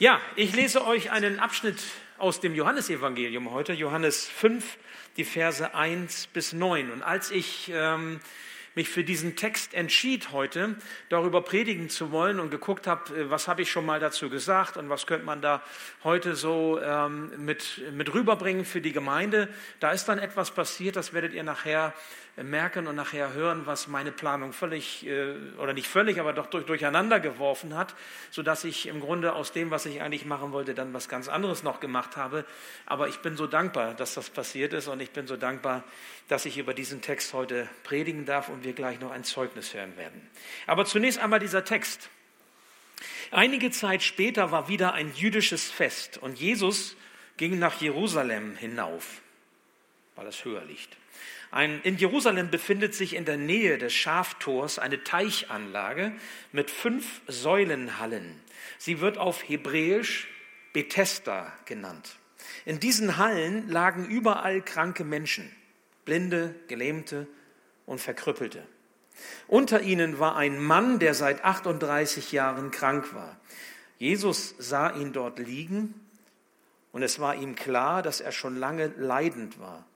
Ja, ich lese euch einen Abschnitt aus dem Johannesevangelium heute, Johannes 5, die Verse 1 bis 9. Und als ich ähm, mich für diesen Text entschied heute, darüber predigen zu wollen und geguckt habe, äh, was habe ich schon mal dazu gesagt und was könnte man da heute so ähm, mit, mit rüberbringen für die Gemeinde, da ist dann etwas passiert, das werdet ihr nachher merken und nachher hören, was meine Planung völlig, äh, oder nicht völlig, aber doch durch, durcheinander geworfen hat, sodass ich im Grunde aus dem, was ich eigentlich machen wollte, dann was ganz anderes noch gemacht habe. Aber ich bin so dankbar, dass das passiert ist und ich bin so dankbar, dass ich über diesen Text heute predigen darf und wir gleich noch ein Zeugnis hören werden. Aber zunächst einmal dieser Text. Einige Zeit später war wieder ein jüdisches Fest und Jesus ging nach Jerusalem hinauf, weil es höher liegt. Ein, in Jerusalem befindet sich in der Nähe des Schaftors eine Teichanlage mit fünf Säulenhallen. Sie wird auf Hebräisch Bethesda genannt. In diesen Hallen lagen überall kranke Menschen, Blinde, Gelähmte und Verkrüppelte. Unter ihnen war ein Mann, der seit 38 Jahren krank war. Jesus sah ihn dort liegen und es war ihm klar, dass er schon lange leidend war.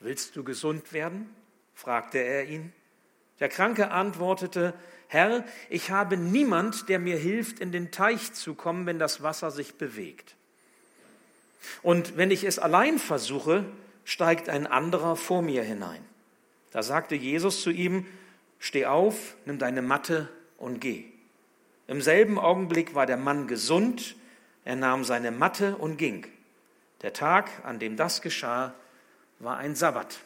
Willst du gesund werden? fragte er ihn. Der Kranke antwortete, Herr, ich habe niemand, der mir hilft, in den Teich zu kommen, wenn das Wasser sich bewegt. Und wenn ich es allein versuche, steigt ein anderer vor mir hinein. Da sagte Jesus zu ihm, Steh auf, nimm deine Matte und geh. Im selben Augenblick war der Mann gesund, er nahm seine Matte und ging. Der Tag, an dem das geschah, war ein Sabbat.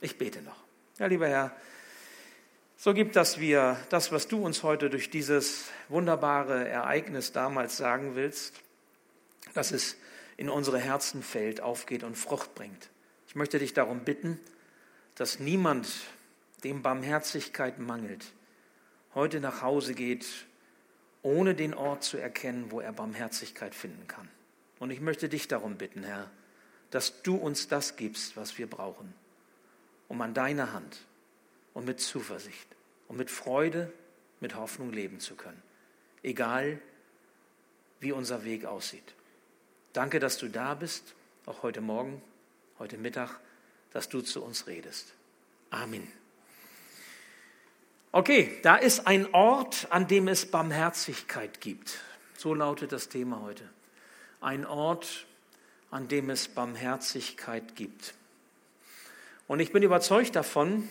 Ich bete noch. Ja, lieber Herr, so gibt das wir das, was du uns heute durch dieses wunderbare Ereignis damals sagen willst, dass es in unsere Herzen fällt, aufgeht und Frucht bringt. Ich möchte dich darum bitten, dass niemand, dem Barmherzigkeit mangelt, heute nach Hause geht, ohne den Ort zu erkennen, wo er Barmherzigkeit finden kann. Und ich möchte dich darum bitten, Herr, dass du uns das gibst, was wir brauchen, um an deiner Hand und mit Zuversicht und mit Freude, mit Hoffnung leben zu können, egal wie unser Weg aussieht. Danke, dass du da bist, auch heute Morgen, heute Mittag, dass du zu uns redest. Amen. Okay, da ist ein Ort, an dem es Barmherzigkeit gibt. So lautet das Thema heute. Ein Ort, an dem es Barmherzigkeit gibt. Und ich bin überzeugt davon,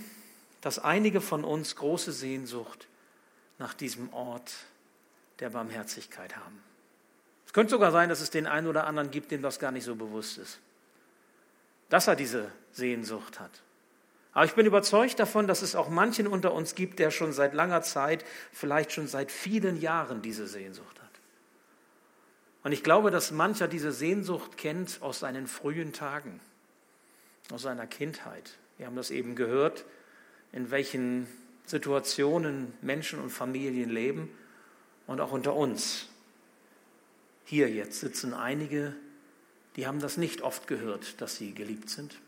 dass einige von uns große Sehnsucht nach diesem Ort der Barmherzigkeit haben. Es könnte sogar sein, dass es den einen oder anderen gibt, dem das gar nicht so bewusst ist, dass er diese Sehnsucht hat. Aber ich bin überzeugt davon, dass es auch manchen unter uns gibt, der schon seit langer Zeit, vielleicht schon seit vielen Jahren diese Sehnsucht hat. Und ich glaube, dass mancher diese Sehnsucht kennt aus seinen frühen Tagen, aus seiner Kindheit. Wir haben das eben gehört, in welchen Situationen Menschen und Familien leben und auch unter uns. Hier jetzt sitzen einige, die haben das nicht oft gehört, dass sie geliebt sind,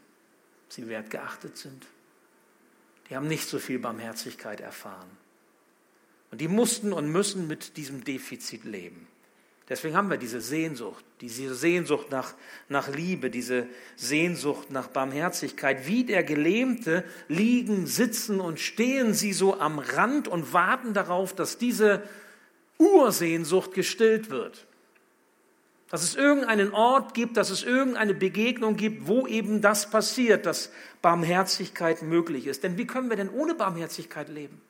sie wertgeachtet sind. Die haben nicht so viel Barmherzigkeit erfahren. Und die mussten und müssen mit diesem Defizit leben. Deswegen haben wir diese Sehnsucht, diese Sehnsucht nach, nach Liebe, diese Sehnsucht nach Barmherzigkeit. Wie der Gelähmte liegen, sitzen und stehen sie so am Rand und warten darauf, dass diese Ursehnsucht gestillt wird. Dass es irgendeinen Ort gibt, dass es irgendeine Begegnung gibt, wo eben das passiert, dass Barmherzigkeit möglich ist. Denn wie können wir denn ohne Barmherzigkeit leben?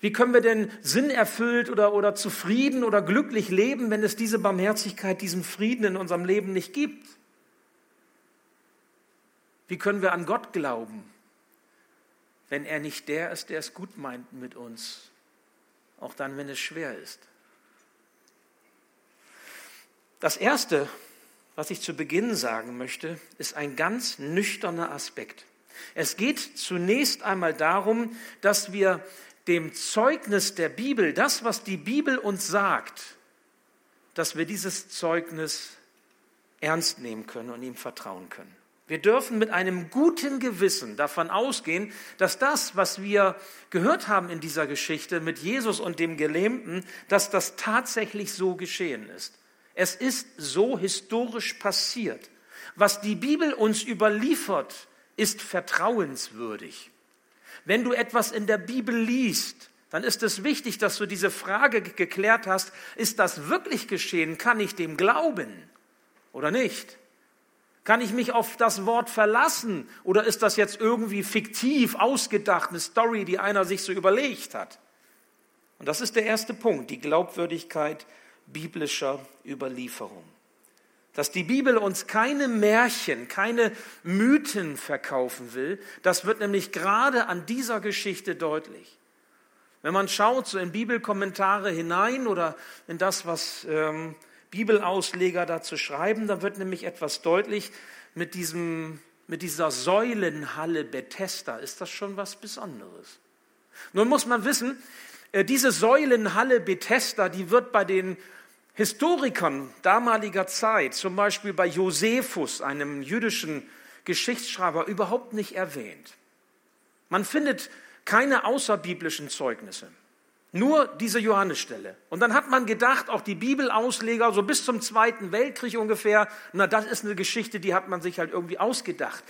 Wie können wir denn sinnerfüllt oder, oder zufrieden oder glücklich leben, wenn es diese Barmherzigkeit, diesen Frieden in unserem Leben nicht gibt? Wie können wir an Gott glauben, wenn er nicht der ist, der es gut meint mit uns, auch dann, wenn es schwer ist? Das Erste, was ich zu Beginn sagen möchte, ist ein ganz nüchterner Aspekt. Es geht zunächst einmal darum, dass wir dem Zeugnis der Bibel, das, was die Bibel uns sagt, dass wir dieses Zeugnis ernst nehmen können und ihm vertrauen können. Wir dürfen mit einem guten Gewissen davon ausgehen, dass das, was wir gehört haben in dieser Geschichte mit Jesus und dem Gelähmten, dass das tatsächlich so geschehen ist. Es ist so historisch passiert. Was die Bibel uns überliefert, ist vertrauenswürdig. Wenn du etwas in der Bibel liest, dann ist es wichtig, dass du diese Frage geklärt hast, ist das wirklich geschehen? Kann ich dem glauben oder nicht? Kann ich mich auf das Wort verlassen oder ist das jetzt irgendwie fiktiv, ausgedacht, eine Story, die einer sich so überlegt hat? Und das ist der erste Punkt, die Glaubwürdigkeit biblischer Überlieferung. Dass die Bibel uns keine Märchen, keine Mythen verkaufen will, das wird nämlich gerade an dieser Geschichte deutlich. Wenn man schaut so in Bibelkommentare hinein oder in das, was ähm, Bibelausleger dazu schreiben, da wird nämlich etwas deutlich mit, diesem, mit dieser Säulenhalle Bethesda. Ist das schon was Besonderes? Nun muss man wissen, äh, diese Säulenhalle Bethesda, die wird bei den Historikern damaliger Zeit, zum Beispiel bei Josephus, einem jüdischen Geschichtsschreiber, überhaupt nicht erwähnt. Man findet keine außerbiblischen Zeugnisse. Nur diese Johannesstelle. Und dann hat man gedacht, auch die Bibelausleger, so bis zum Zweiten Weltkrieg ungefähr, na, das ist eine Geschichte, die hat man sich halt irgendwie ausgedacht.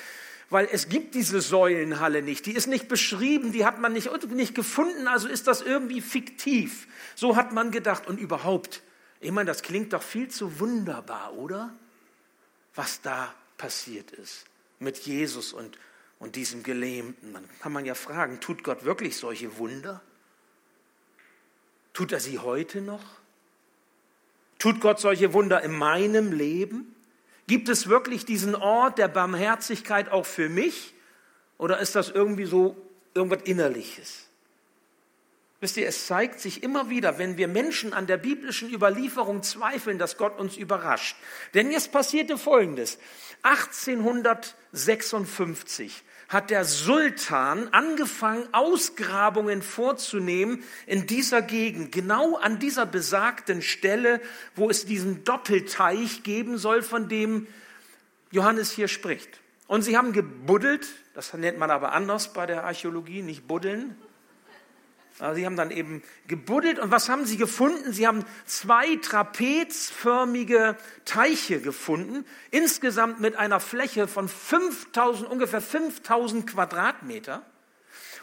Weil es gibt diese Säulenhalle nicht, die ist nicht beschrieben, die hat man nicht, nicht gefunden, also ist das irgendwie fiktiv. So hat man gedacht. Und überhaupt, ich meine, das klingt doch viel zu wunderbar, oder? Was da passiert ist mit Jesus und, und diesem Gelähmten. Dann kann man ja fragen, tut Gott wirklich solche Wunder? Tut er sie heute noch? Tut Gott solche Wunder in meinem Leben? Gibt es wirklich diesen Ort der Barmherzigkeit auch für mich? Oder ist das irgendwie so irgendwas Innerliches? Wisst ihr, es zeigt sich immer wieder, wenn wir Menschen an der biblischen Überlieferung zweifeln, dass Gott uns überrascht. Denn jetzt passierte Folgendes. 1856 hat der Sultan angefangen, Ausgrabungen vorzunehmen in dieser Gegend, genau an dieser besagten Stelle, wo es diesen Doppelteich geben soll, von dem Johannes hier spricht. Und sie haben gebuddelt, das nennt man aber anders bei der Archäologie, nicht buddeln, Sie haben dann eben gebuddelt und was haben sie gefunden? Sie haben zwei trapezförmige Teiche gefunden, insgesamt mit einer Fläche von 5000, ungefähr 5000 Quadratmeter.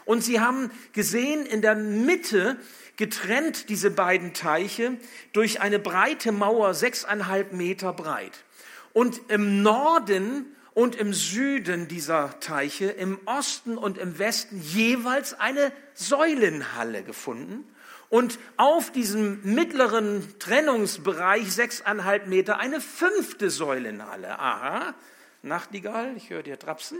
Und sie haben gesehen, in der Mitte getrennt diese beiden Teiche durch eine breite Mauer, sechseinhalb Meter breit. Und im Norden und im Süden dieser Teiche, im Osten und im Westen jeweils eine Säulenhalle gefunden. Und auf diesem mittleren Trennungsbereich, sechseinhalb Meter, eine fünfte Säulenhalle. Aha, Nachtigall, ich höre dir trapsen.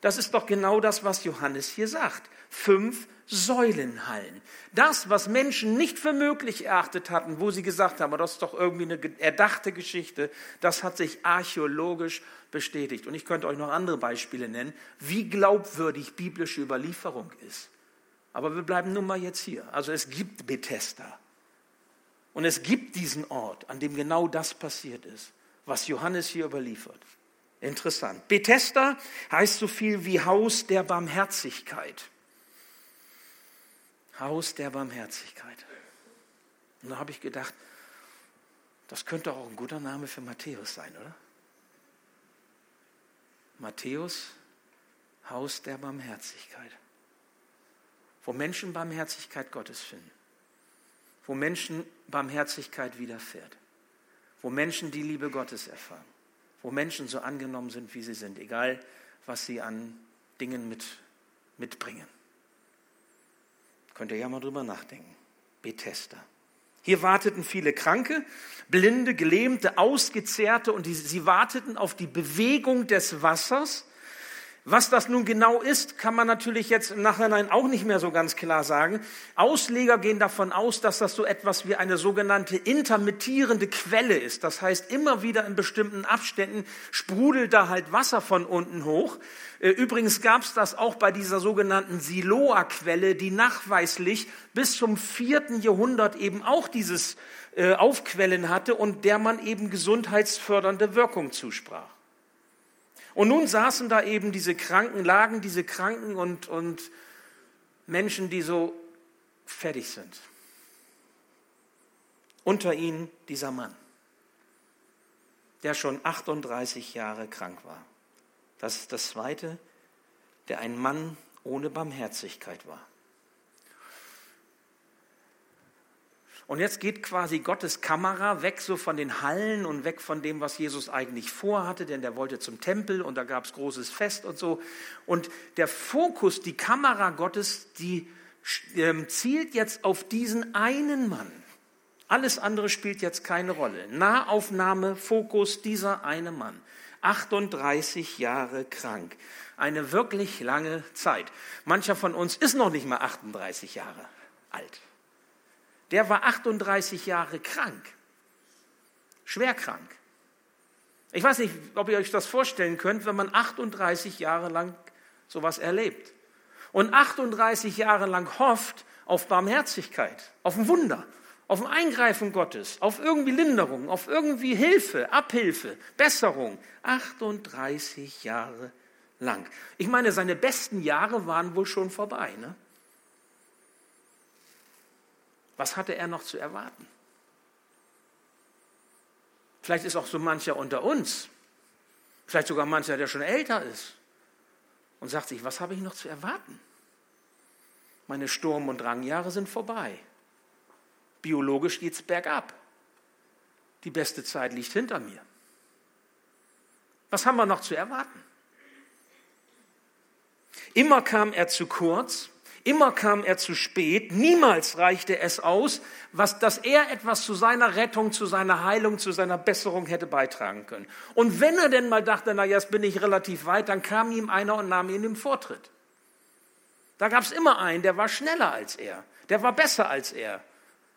Das ist doch genau das, was Johannes hier sagt. Fünf Säulenhallen. Das, was Menschen nicht für möglich erachtet hatten, wo sie gesagt haben, das ist doch irgendwie eine erdachte Geschichte, das hat sich archäologisch bestätigt. Und ich könnte euch noch andere Beispiele nennen, wie glaubwürdig biblische Überlieferung ist. Aber wir bleiben nun mal jetzt hier. Also es gibt Bethesda. Und es gibt diesen Ort, an dem genau das passiert ist, was Johannes hier überliefert. Interessant. Bethesda heißt so viel wie Haus der Barmherzigkeit. Haus der Barmherzigkeit. Und da habe ich gedacht, das könnte auch ein guter Name für Matthäus sein, oder? Matthäus, Haus der Barmherzigkeit. Wo Menschen Barmherzigkeit Gottes finden. Wo Menschen Barmherzigkeit widerfährt. Wo Menschen die Liebe Gottes erfahren wo Menschen so angenommen sind, wie sie sind, egal was sie an Dingen mit, mitbringen. Könnt ihr ja mal drüber nachdenken. Bethesda. Hier warteten viele Kranke, Blinde, Gelähmte, Ausgezehrte und die, sie warteten auf die Bewegung des Wassers was das nun genau ist, kann man natürlich jetzt im Nachhinein auch nicht mehr so ganz klar sagen. Ausleger gehen davon aus, dass das so etwas wie eine sogenannte intermittierende Quelle ist. Das heißt, immer wieder in bestimmten Abständen sprudelt da halt Wasser von unten hoch. Äh, übrigens gab es das auch bei dieser sogenannten Siloa-Quelle, die nachweislich bis zum vierten Jahrhundert eben auch dieses äh, Aufquellen hatte und der man eben gesundheitsfördernde Wirkung zusprach. Und nun saßen da eben diese Kranken, lagen diese Kranken und, und Menschen, die so fertig sind. Unter ihnen dieser Mann, der schon 38 Jahre krank war. Das ist das Zweite, der ein Mann ohne Barmherzigkeit war. Und jetzt geht quasi Gottes Kamera weg so von den Hallen und weg von dem, was Jesus eigentlich vorhatte, denn der wollte zum Tempel und da gab es großes Fest und so. Und der Fokus, die Kamera Gottes, die ähm, zielt jetzt auf diesen einen Mann. Alles andere spielt jetzt keine Rolle. Nahaufnahme, Fokus, dieser eine Mann. 38 Jahre krank. Eine wirklich lange Zeit. Mancher von uns ist noch nicht mal 38 Jahre alt. Der war 38 Jahre krank. Schwer krank. Ich weiß nicht, ob ihr euch das vorstellen könnt, wenn man 38 Jahre lang sowas erlebt. Und 38 Jahre lang hofft auf Barmherzigkeit, auf ein Wunder, auf ein Eingreifen Gottes, auf irgendwie Linderung, auf irgendwie Hilfe, Abhilfe, Besserung. 38 Jahre lang. Ich meine, seine besten Jahre waren wohl schon vorbei. Ne? Was hatte er noch zu erwarten? Vielleicht ist auch so mancher unter uns, vielleicht sogar mancher, der schon älter ist und sagt sich, was habe ich noch zu erwarten? Meine Sturm- und Drangjahre sind vorbei. Biologisch geht es bergab. Die beste Zeit liegt hinter mir. Was haben wir noch zu erwarten? Immer kam er zu kurz, immer kam er zu spät, niemals reichte es aus, was, dass er etwas zu seiner Rettung, zu seiner Heilung, zu seiner Besserung hätte beitragen können. Und wenn er denn mal dachte, na jetzt bin ich relativ weit, dann kam ihm einer und nahm ihn den Vortritt. Da gab es immer einen, der war schneller als er, der war besser als er,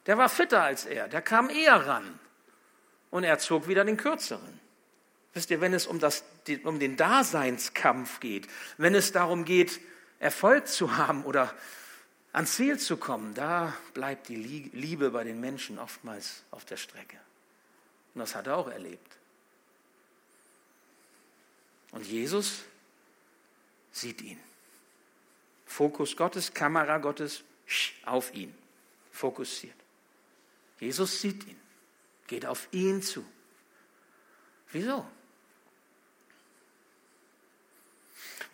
der war fitter als er, der kam eher ran. Und er zog wieder den Kürzeren. Wisst ihr, wenn es um, das, um den Daseinskampf geht, wenn es darum geht, Erfolg zu haben oder ans Ziel zu kommen, da bleibt die Liebe bei den Menschen oftmals auf der Strecke. Und das hat er auch erlebt. Und Jesus sieht ihn. Fokus Gottes, Kamera Gottes auf ihn. Fokussiert. Jesus sieht ihn, geht auf ihn zu. Wieso?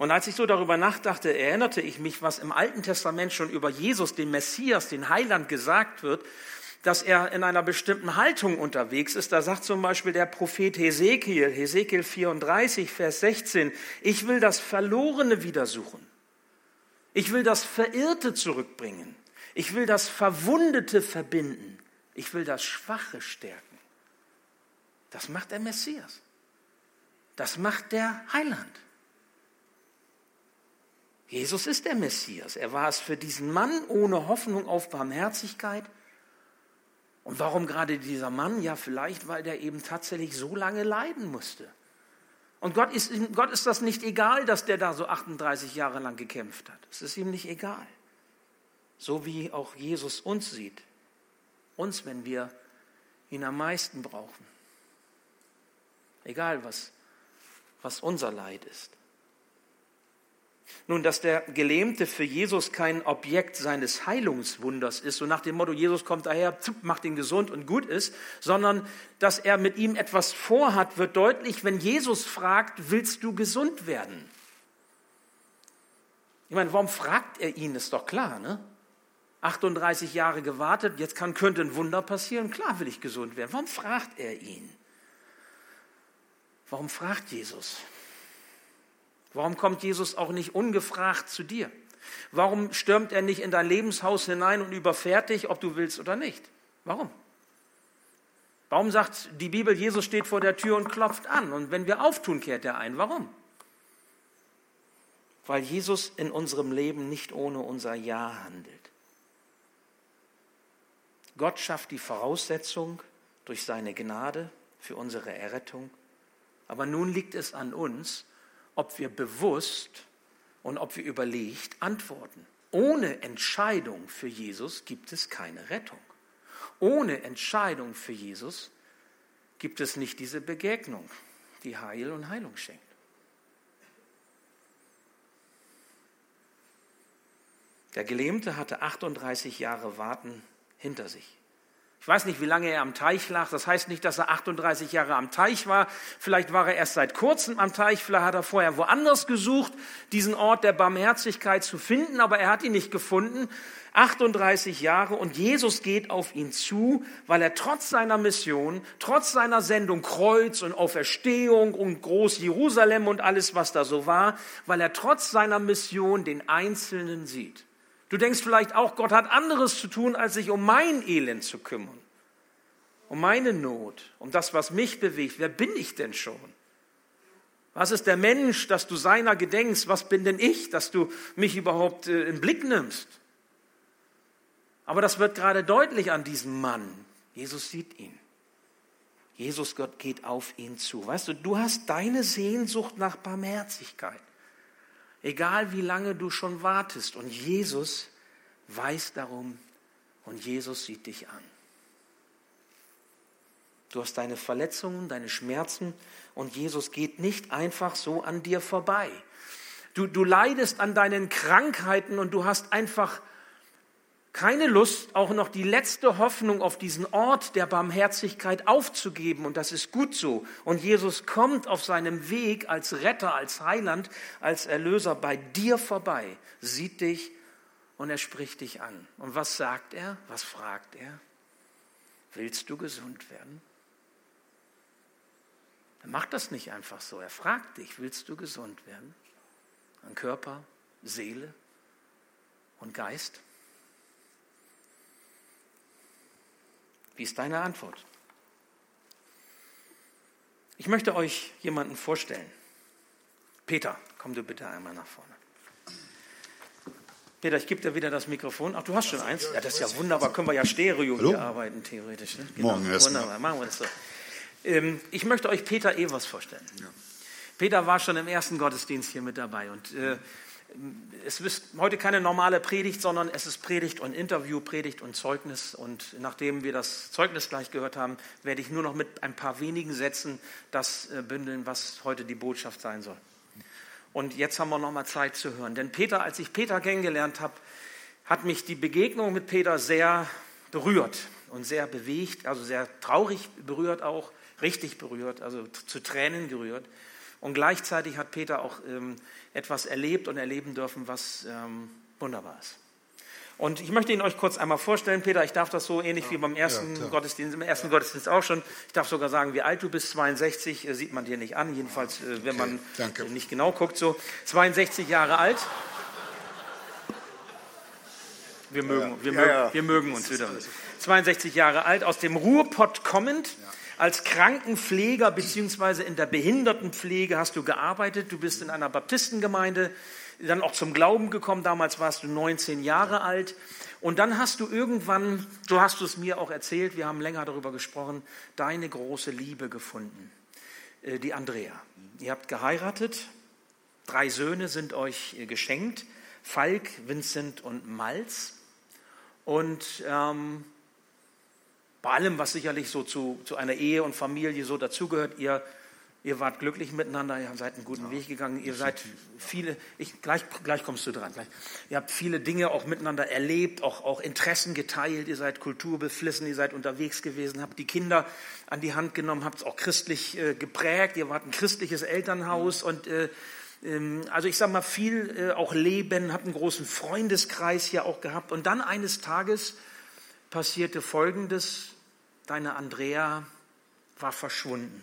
Und als ich so darüber nachdachte, erinnerte ich mich, was im Alten Testament schon über Jesus, den Messias, den Heiland gesagt wird, dass er in einer bestimmten Haltung unterwegs ist. Da sagt zum Beispiel der Prophet Hesekiel, Hesekiel 34, Vers 16, ich will das Verlorene wiedersuchen. Ich will das Verirrte zurückbringen. Ich will das Verwundete verbinden. Ich will das Schwache stärken. Das macht der Messias. Das macht der Heiland. Jesus ist der Messias. Er war es für diesen Mann ohne Hoffnung auf Barmherzigkeit. Und warum gerade dieser Mann? Ja, vielleicht, weil der eben tatsächlich so lange leiden musste. Und Gott ist, Gott ist das nicht egal, dass der da so 38 Jahre lang gekämpft hat. Es ist ihm nicht egal. So wie auch Jesus uns sieht. Uns, wenn wir ihn am meisten brauchen. Egal, was, was unser Leid ist. Nun, dass der Gelähmte für Jesus kein Objekt seines Heilungswunders ist, so nach dem Motto, Jesus kommt daher, macht ihn gesund und gut ist, sondern dass er mit ihm etwas vorhat, wird deutlich, wenn Jesus fragt, willst du gesund werden? Ich meine, warum fragt er ihn? Ist doch klar, ne? 38 Jahre gewartet, jetzt kann, könnte ein Wunder passieren. Klar will ich gesund werden. Warum fragt er ihn? Warum fragt Jesus? Warum kommt Jesus auch nicht ungefragt zu dir? Warum stürmt er nicht in dein Lebenshaus hinein und überfährt dich, ob du willst oder nicht? Warum? Warum sagt die Bibel, Jesus steht vor der Tür und klopft an und wenn wir auftun, kehrt er ein? Warum? Weil Jesus in unserem Leben nicht ohne unser Ja handelt. Gott schafft die Voraussetzung durch seine Gnade für unsere Errettung. Aber nun liegt es an uns, ob wir bewusst und ob wir überlegt antworten. Ohne Entscheidung für Jesus gibt es keine Rettung. Ohne Entscheidung für Jesus gibt es nicht diese Begegnung, die Heil und Heilung schenkt. Der Gelähmte hatte 38 Jahre Warten hinter sich. Ich weiß nicht, wie lange er am Teich lag. Das heißt nicht, dass er 38 Jahre am Teich war. Vielleicht war er erst seit kurzem am Teich. Vielleicht hat er vorher woanders gesucht, diesen Ort der Barmherzigkeit zu finden, aber er hat ihn nicht gefunden. 38 Jahre und Jesus geht auf ihn zu, weil er trotz seiner Mission, trotz seiner Sendung Kreuz und Auferstehung und Groß Jerusalem und alles, was da so war, weil er trotz seiner Mission den Einzelnen sieht. Du denkst vielleicht auch, Gott hat anderes zu tun, als sich um mein Elend zu kümmern, um meine Not, um das, was mich bewegt. Wer bin ich denn schon? Was ist der Mensch, dass du seiner gedenkst? Was bin denn ich, dass du mich überhaupt äh, in Blick nimmst? Aber das wird gerade deutlich an diesem Mann. Jesus sieht ihn. Jesus Gott geht auf ihn zu. Weißt du, du hast deine Sehnsucht nach Barmherzigkeit. Egal wie lange du schon wartest. Und Jesus weiß darum und Jesus sieht dich an. Du hast deine Verletzungen, deine Schmerzen und Jesus geht nicht einfach so an dir vorbei. Du, du leidest an deinen Krankheiten und du hast einfach keine Lust, auch noch die letzte Hoffnung auf diesen Ort der Barmherzigkeit aufzugeben. Und das ist gut so. Und Jesus kommt auf seinem Weg als Retter, als Heiland, als Erlöser bei dir vorbei, sieht dich und er spricht dich an. Und was sagt er? Was fragt er? Willst du gesund werden? Er macht das nicht einfach so. Er fragt dich, willst du gesund werden? An Körper, Seele und Geist? Wie ist deine Antwort? Ich möchte euch jemanden vorstellen. Peter, komm du bitte einmal nach vorne. Peter, ich gebe dir wieder das Mikrofon. Ach, du hast schon eins? Ja, das ist ja wunderbar. Können wir ja Stereo hier arbeiten, theoretisch. Ne? Genau. Morgen erst Wunderbar, machen wir das so. Ähm, ich möchte euch Peter Evers vorstellen. Ja. Peter war schon im ersten Gottesdienst hier mit dabei und äh, es ist heute keine normale Predigt, sondern es ist Predigt und Interview, Predigt und Zeugnis. Und nachdem wir das Zeugnis gleich gehört haben, werde ich nur noch mit ein paar wenigen Sätzen das äh, bündeln, was heute die Botschaft sein soll. Und jetzt haben wir noch mal Zeit zu hören. Denn Peter, als ich Peter kennengelernt habe, hat mich die Begegnung mit Peter sehr berührt und sehr bewegt, also sehr traurig berührt auch, richtig berührt, also zu Tränen gerührt. Und gleichzeitig hat Peter auch ähm, etwas erlebt und erleben dürfen, was ähm, wunderbar ist. Und ich möchte ihn euch kurz einmal vorstellen, Peter. Ich darf das so ähnlich ja, wie beim ersten ja, Gottesdienst, im ersten ja. Gottesdienst auch schon. Ich darf sogar sagen, wie alt du bist. 62 äh, sieht man dir nicht an, jedenfalls, äh, wenn okay, man danke. nicht genau guckt. So 62 Jahre alt. Wir mögen, wir, mögen, wir mögen uns wieder. 62 Jahre alt, aus dem Ruhrpott kommend. Als Krankenpfleger bzw. in der Behindertenpflege hast du gearbeitet. Du bist in einer Baptistengemeinde dann auch zum Glauben gekommen. Damals warst du 19 Jahre alt. Und dann hast du irgendwann, so hast du es mir auch erzählt, wir haben länger darüber gesprochen, deine große Liebe gefunden, äh, die Andrea. Ihr habt geheiratet, drei Söhne sind euch äh, geschenkt, Falk, Vincent und Malz. Und ähm, bei allem, was sicherlich so zu, zu einer Ehe und Familie so dazugehört, ihr, ihr wart glücklich miteinander, ihr seid einen guten ja, Weg gegangen, ihr seid viele, ich, gleich, gleich kommst du dran, gleich. ihr habt viele Dinge auch miteinander erlebt, auch, auch Interessen geteilt, ihr seid kulturbeflissen, ihr seid unterwegs gewesen, habt die Kinder an die Hand genommen, habt es auch christlich äh, geprägt, ihr wart ein christliches Elternhaus mhm. und äh, ähm, also ich sage mal viel äh, auch Leben, habt einen großen Freundeskreis hier auch gehabt und dann eines Tages passierte Folgendes, deine Andrea war verschwunden.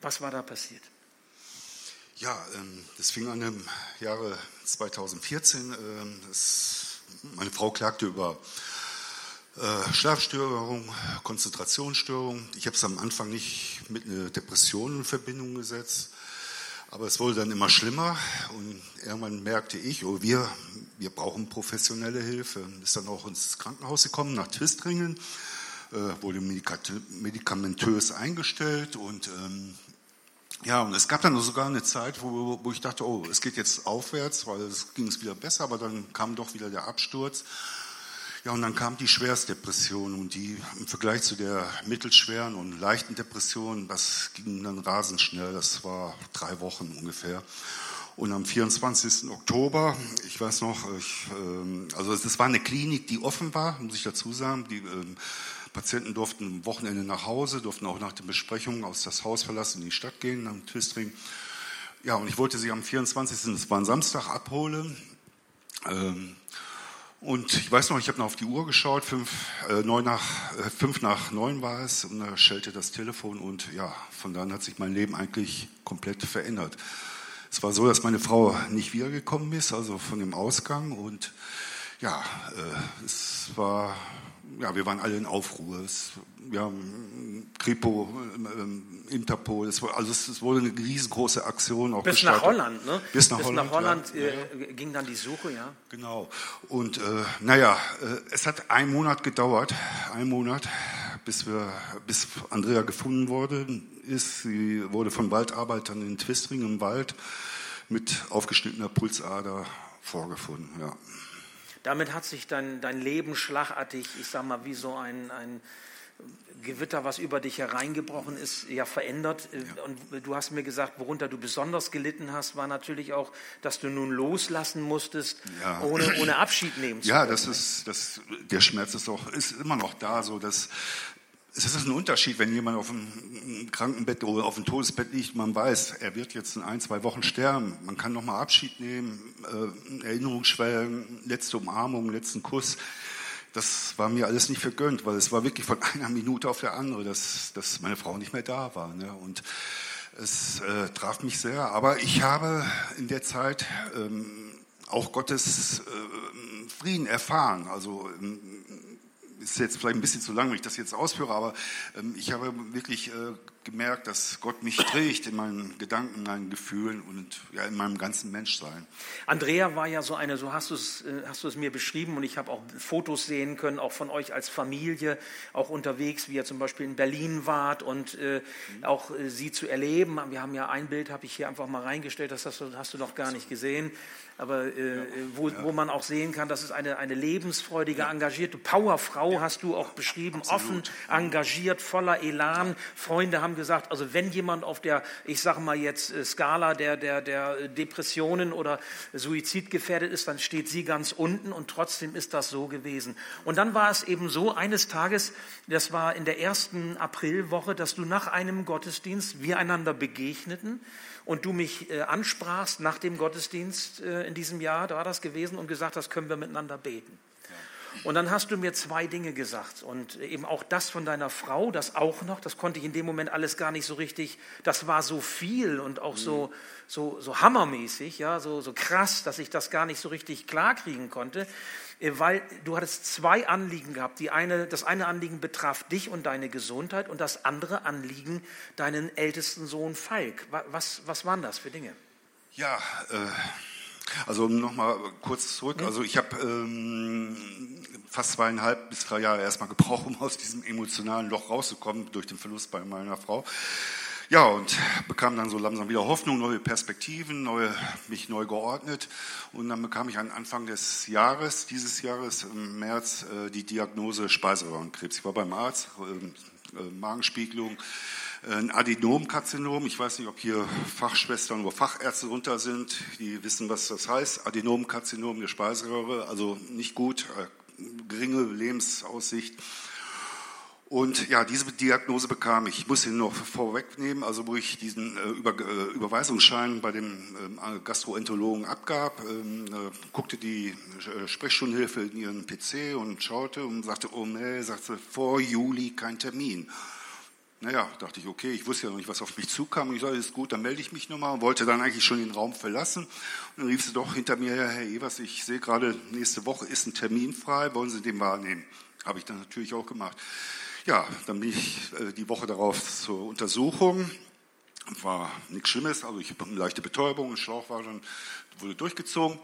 Was war da passiert? Ja, ähm, das fing an im Jahre 2014. Ähm, meine Frau klagte über äh, Schlafstörung, Konzentrationsstörung. Ich habe es am Anfang nicht mit einer Depression in Verbindung gesetzt, aber es wurde dann immer schlimmer und irgendwann merkte ich, oh, wir, wir brauchen professionelle Hilfe. Ist dann auch ins Krankenhaus gekommen, nach Twistringen wurde medikamentös eingestellt und ähm, ja, und es gab dann sogar eine Zeit, wo, wo ich dachte, oh, es geht jetzt aufwärts, weil es ging es wieder besser, aber dann kam doch wieder der Absturz. Ja, und dann kam die Schwerstdepression und die im Vergleich zu der mittelschweren und leichten Depression, das ging dann rasend schnell, das war drei Wochen ungefähr. Und am 24. Oktober, ich weiß noch, ich, äh, also es war eine Klinik, die offen war, muss ich dazu sagen. Die äh, Patienten durften am Wochenende nach Hause, durften auch nach den Besprechungen aus das Haus verlassen, in die Stadt gehen, am Twistring. Ja, und ich wollte sie am 24., das war ein Samstag, abholen. Ähm, und ich weiß noch, ich habe noch auf die Uhr geschaut, fünf, äh, neun nach, äh, fünf nach neun war es, und da schellte das Telefon und ja, von dann hat sich mein Leben eigentlich komplett verändert. Es war so, dass meine Frau nicht wiedergekommen ist, also von dem Ausgang und ja, äh, es war ja, wir waren alle in Aufruhr. Es, wir haben Kripo, ähm, Interpol, es, also es, es, wurde eine riesengroße Aktion auch Bis gestartet. nach Holland, ne? Bis nach Bis Holland, nach Holland ja. äh, ging dann die Suche, ja. Genau. Und äh, naja, äh, es hat einen Monat gedauert, einen Monat, bis, wir, bis Andrea gefunden wurde, ist. Sie wurde von Waldarbeitern in Twistring im Wald mit aufgeschnittener Pulsader vorgefunden, ja. Damit hat sich dein, dein Leben schlagartig, ich sag mal, wie so ein, ein Gewitter, was über dich hereingebrochen ist, ja verändert. Ja. Und du hast mir gesagt, worunter du besonders gelitten hast, war natürlich auch, dass du nun loslassen musstest, ja. ohne, ohne Abschied nehmen zu ja, können. Ja, das ist, das, der Schmerz ist auch, ist immer noch da, so dass es ist ein Unterschied, wenn jemand auf dem Krankenbett oder auf dem Todesbett liegt, man weiß, er wird jetzt in ein, zwei Wochen sterben. Man kann nochmal Abschied nehmen, äh, Erinnerungsschwellen, letzte Umarmung, letzten Kuss. Das war mir alles nicht vergönnt, weil es war wirklich von einer Minute auf der andere, dass, dass meine Frau nicht mehr da war. Ne? Und es äh, traf mich sehr. Aber ich habe in der Zeit ähm, auch Gottes äh, Frieden erfahren. Also ähm, ist jetzt vielleicht ein bisschen zu lang, wenn ich das jetzt ausführe, aber ähm, ich habe wirklich äh, gemerkt, dass Gott mich trägt in meinen Gedanken, in meinen Gefühlen und ja, in meinem ganzen Menschsein. Andrea war ja so eine, so hast du es, äh, hast du es mir beschrieben und ich habe auch Fotos sehen können, auch von euch als Familie, auch unterwegs, wie ihr zum Beispiel in Berlin wart und äh, mhm. auch äh, sie zu erleben. Wir haben ja ein Bild, habe ich hier einfach mal reingestellt, das hast du, hast du noch gar nicht gesehen aber äh, ja, wo, wo man auch sehen kann, das ist eine, eine lebensfreudige, engagierte Powerfrau, hast du auch beschrieben, Absolut. offen, engagiert, voller Elan. Freunde haben gesagt, also wenn jemand auf der, ich sage mal jetzt, äh, Skala der, der, der Depressionen oder Suizid gefährdet ist, dann steht sie ganz unten und trotzdem ist das so gewesen. Und dann war es eben so, eines Tages, das war in der ersten Aprilwoche, dass du nach einem Gottesdienst wir einander begegneten und du mich äh, ansprachst nach dem Gottesdienst äh, in diesem Jahr, da war das gewesen, und gesagt hast, können wir miteinander beten. Und dann hast du mir zwei Dinge gesagt und eben auch das von deiner Frau, das auch noch, das konnte ich in dem Moment alles gar nicht so richtig, das war so viel und auch so, so, so hammermäßig, ja, so, so krass, dass ich das gar nicht so richtig klarkriegen konnte, äh, weil du hattest zwei Anliegen gehabt. Die eine, das eine Anliegen betraf dich und deine Gesundheit und das andere Anliegen deinen ältesten Sohn Falk. Was, was waren das für Dinge? Ja, äh also nochmal kurz zurück. Also ich habe ähm, fast zweieinhalb bis drei Jahre erstmal gebraucht, um aus diesem emotionalen Loch rauszukommen durch den Verlust bei meiner Frau. Ja, und bekam dann so langsam wieder Hoffnung, neue Perspektiven, neue, mich neu geordnet. Und dann bekam ich an Anfang des Jahres, dieses Jahres im März, äh, die Diagnose Speiseröhrenkrebs. Ich war beim Arzt, äh, äh, Magenspiegelung, ein Adenomkarzinom. Ich weiß nicht, ob hier Fachschwestern oder Fachärzte runter sind, die wissen, was das heißt. Adenomkarzinom der Speiseröhre, also nicht gut, äh, geringe Lebensaussicht. Und ja, diese Diagnose bekam ich. Ich muss ihn noch vorwegnehmen, also wo ich diesen äh, Über, äh, Überweisungsschein bei dem äh, Gastroenterologen abgab, ähm, äh, guckte die äh, Sprechstundenhilfe in ihren PC und schaute und sagte, oh nee, sagte, vor Juli kein Termin. Naja, dachte ich, okay, ich wusste ja noch nicht, was auf mich zukam. Ich sagte, ist gut, dann melde ich mich nochmal und wollte dann eigentlich schon den Raum verlassen. Und dann rief sie doch hinter mir, Herr Evers, ich sehe gerade, nächste Woche ist ein Termin frei, wollen Sie den wahrnehmen? Habe ich dann natürlich auch gemacht. Ja, dann bin ich äh, die Woche darauf zur Untersuchung. War nichts Schlimmes, also ich habe eine leichte Betäubung, ein Schlauch war schon, wurde durchgezogen.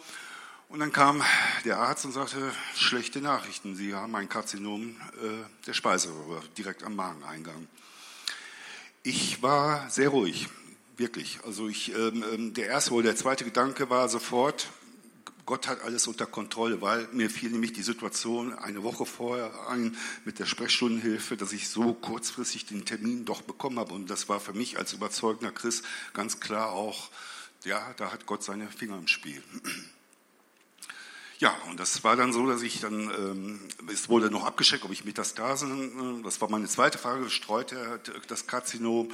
Und dann kam der Arzt und sagte, schlechte Nachrichten, Sie haben ein Karzinom äh, der Speiseröhre direkt am Mageneingang. Ich war sehr ruhig, wirklich. Also ich, ähm, ähm, der erste oder der zweite Gedanke war sofort, Gott hat alles unter Kontrolle, weil mir fiel nämlich die Situation eine Woche vorher ein mit der Sprechstundenhilfe, dass ich so kurzfristig den Termin doch bekommen habe. Und das war für mich als überzeugender Christ ganz klar auch ja, da hat Gott seine Finger im Spiel. Ja, und das war dann so, dass ich dann, ähm, es wurde noch abgeschickt, ob ich Metastasen, äh, das war meine zweite Frage, streut das Karzinom,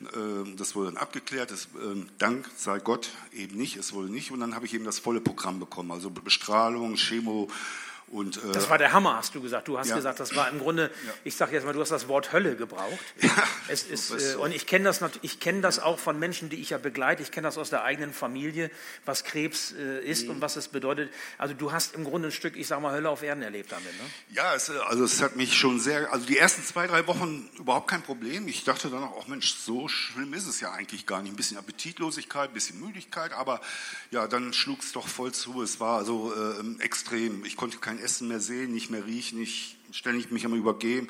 äh, das wurde dann abgeklärt, das, äh, Dank sei Gott eben nicht, es wurde nicht, und dann habe ich eben das volle Programm bekommen, also Bestrahlung, Chemo, und, äh, das war der Hammer, hast du gesagt. Du hast ja. gesagt, das war im Grunde, ja. ich sage jetzt mal, du hast das Wort Hölle gebraucht. Ja. Es ist, äh, und ich kenne das, ich kenn das auch von Menschen, die ich ja begleite. Ich kenne das aus der eigenen Familie, was Krebs äh, ist mhm. und was es bedeutet. Also du hast im Grunde ein Stück, ich sage mal, Hölle auf Erden erlebt damit. Ne? Ja, es, also es hat mich schon sehr, also die ersten zwei, drei Wochen überhaupt kein Problem. Ich dachte dann auch, Mensch, so schlimm ist es ja eigentlich gar nicht. Ein bisschen Appetitlosigkeit, ein bisschen Müdigkeit, aber ja, dann schlug es doch voll zu. Es war also äh, extrem. Ich konnte kein Essen mehr sehen, nicht mehr riechen, ich ständig mich am Übergeben.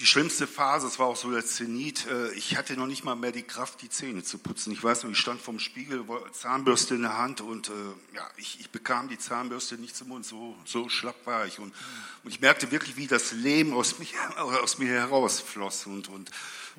Die schlimmste Phase, es war auch so der Zenit, äh, ich hatte noch nicht mal mehr die Kraft, die Zähne zu putzen. Ich weiß noch, ich stand vorm Spiegel, Zahnbürste in der Hand und äh, ja, ich, ich, bekam die Zahnbürste nicht zum Mund, so, so schlapp war ich. Und, und ich merkte wirklich, wie das Leben aus, mich, aus mir herausfloss und, und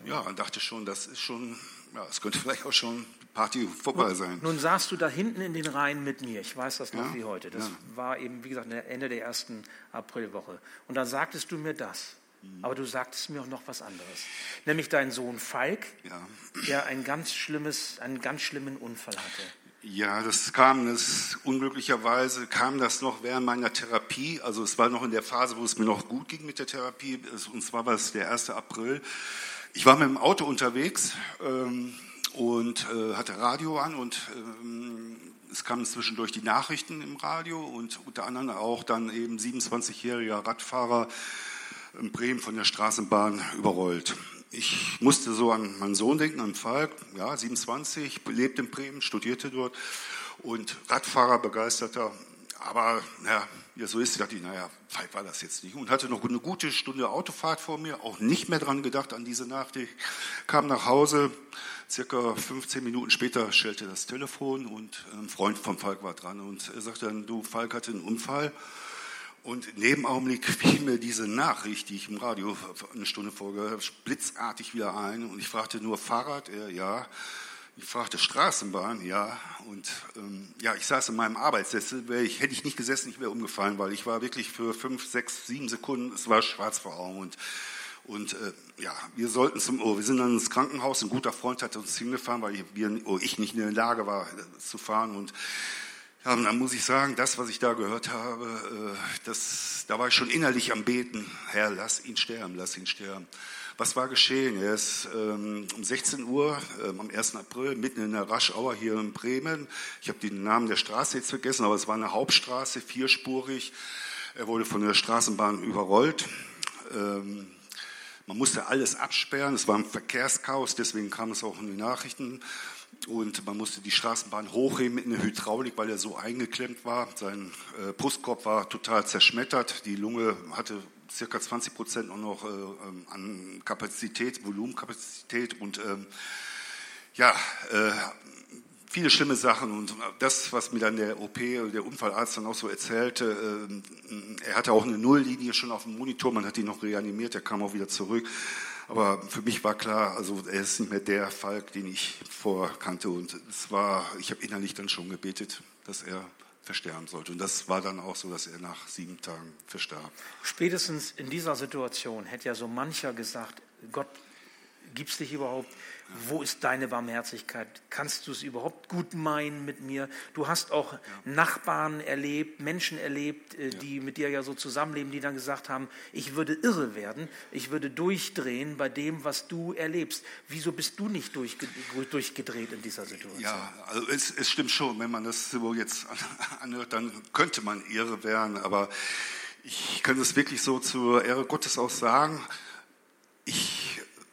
ja, und dachte schon, das ist schon, ja, es könnte vielleicht auch schon Party vorbei sein. Nun, nun saßt du da hinten in den Reihen mit mir. Ich weiß das noch ja, wie heute. Das ja. war eben, wie gesagt, Ende der ersten Aprilwoche. Und dann sagtest du mir das. Mhm. Aber du sagtest mir auch noch was anderes. Nämlich dein Sohn Falk, ja. der ein ganz schlimmes, einen ganz schlimmen Unfall hatte. Ja, das kam, das, unglücklicherweise kam das noch während meiner Therapie. Also es war noch in der Phase, wo es mir noch gut ging mit der Therapie. Und zwar war es der 1. April. Ich war mit dem Auto unterwegs. Ähm, und äh, hatte Radio an und ähm, es kamen zwischendurch die Nachrichten im Radio und unter anderem auch dann eben 27-jähriger Radfahrer in Bremen von der Straßenbahn überrollt. Ich musste so an meinen Sohn denken, an Falk, ja, 27, lebt in Bremen, studierte dort und Radfahrer begeisterter. Aber ja, ja, so ist, dachte ich, naja, Falk war das jetzt nicht. Und hatte noch eine gute Stunde Autofahrt vor mir, auch nicht mehr dran gedacht an diese Nacht. Ich kam nach Hause, Circa 15 Minuten später schellte das Telefon und ein Freund von Falk war dran und er sagte dann, du, Falk hatte einen Unfall. Und in dem Augenblick fiel mir diese Nachricht, die ich im Radio eine Stunde vorgehört habe, blitzartig wieder ein. Und ich fragte nur Fahrrad, er ja. Ich fragte Straßenbahn, ja. Und ähm, ja, ich saß in meinem Arbeitssessel. Ich, hätte ich nicht gesessen, ich wäre umgefallen, weil ich war wirklich für fünf, sechs, sieben Sekunden, es war schwarz vor Augen. Und und äh, ja, wir sollten zum, oh, wir sind dann ins Krankenhaus. Ein guter Freund hat uns hingefahren, weil wir, oh, ich nicht in der Lage war äh, zu fahren. Und ja, und dann muss ich sagen, das, was ich da gehört habe, äh, das, da war ich schon innerlich am Beten. Herr, lass ihn sterben, lass ihn sterben. Was war geschehen? Er ist ähm, um 16 Uhr ähm, am 1. April mitten in der Raschauer hier in Bremen. Ich habe den Namen der Straße jetzt vergessen, aber es war eine Hauptstraße, vierspurig. Er wurde von der Straßenbahn überrollt. Ähm, man musste alles absperren, es war ein Verkehrschaos, deswegen kam es auch in die Nachrichten. Und man musste die Straßenbahn hochheben mit einer Hydraulik, weil er so eingeklemmt war. Sein äh, Brustkorb war total zerschmettert. Die Lunge hatte circa 20 Prozent noch äh, ähm, an Kapazität, Volumenkapazität. Und ähm, ja, äh, viele schlimme Sachen und das, was mir dann der OP, der Unfallarzt dann auch so erzählte, äh, er hatte auch eine Nulllinie schon auf dem Monitor, man hat ihn noch reanimiert, er kam auch wieder zurück. Aber für mich war klar, also er ist nicht mehr der Falk, den ich vorkannte und es war, ich habe innerlich dann schon gebetet, dass er versterben sollte. Und das war dann auch so, dass er nach sieben Tagen verstarb. Spätestens in dieser Situation hätte ja so mancher gesagt, Gott, gibt es dich überhaupt? Wo ist deine Barmherzigkeit? Kannst du es überhaupt gut meinen mit mir? Du hast auch ja. Nachbarn erlebt, Menschen erlebt, äh, die ja. mit dir ja so zusammenleben, die dann gesagt haben, ich würde irre werden, ich würde durchdrehen bei dem, was du erlebst. Wieso bist du nicht durchgedreht in dieser Situation? Ja, also es, es stimmt schon, wenn man das so jetzt anhört, dann könnte man irre werden, aber ich kann es wirklich so zur Ehre Gottes auch sagen. Ich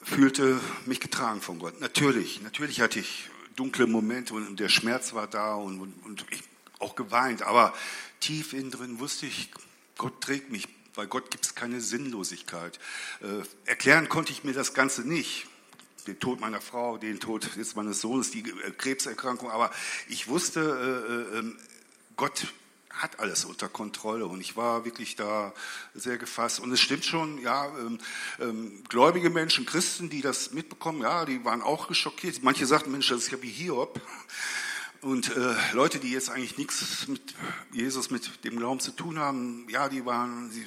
fühlte mich getragen von Gott. Natürlich, natürlich hatte ich dunkle Momente und der Schmerz war da und, und, und ich auch geweint, aber tief innen drin wusste ich, Gott trägt mich, weil Gott gibt es keine Sinnlosigkeit. Äh, erklären konnte ich mir das Ganze nicht. Den Tod meiner Frau, den Tod jetzt meines Sohnes, die Krebserkrankung, aber ich wusste, äh, äh, ähm, Gott hat alles unter Kontrolle und ich war wirklich da sehr gefasst. Und es stimmt schon, ja, ähm, ähm, gläubige Menschen, Christen, die das mitbekommen, ja, die waren auch geschockiert. Manche sagten, Mensch, das ist ja wie Hiob. Und äh, Leute, die jetzt eigentlich nichts mit Jesus, mit dem Glauben zu tun haben, ja, die waren, sie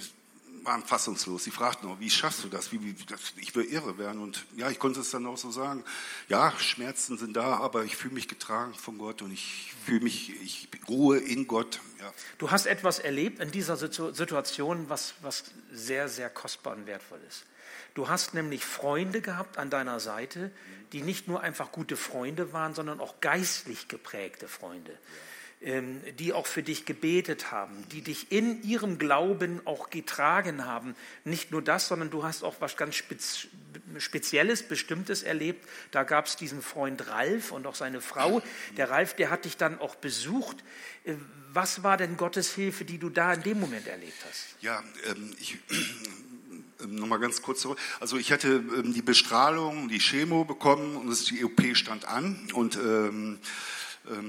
waren fassungslos. Sie fragten auch, wie schaffst du das? Wie, wie? Ich will irre werden. Und ja, ich konnte es dann auch so sagen. Ja, Schmerzen sind da, aber ich fühle mich getragen von Gott und ich fühle mich, ich ruhe in Gott. Ja. Du hast etwas erlebt in dieser Situation, was, was sehr, sehr kostbar und wertvoll ist. Du hast nämlich Freunde gehabt an deiner Seite, die nicht nur einfach gute Freunde waren, sondern auch geistlich geprägte Freunde, ähm, die auch für dich gebetet haben, die dich in ihrem Glauben auch getragen haben. Nicht nur das, sondern du hast auch was ganz Spezielles, Bestimmtes erlebt. Da gab es diesen Freund Ralf und auch seine Frau. Der Ralf, der hat dich dann auch besucht. Äh, was war denn Gottes Hilfe, die du da in dem Moment erlebt hast? Ja, ähm, ich ähm, Nochmal ganz kurz zurück. Also ich hatte ähm, die Bestrahlung, die Chemo bekommen und die OP stand an und ähm, ähm,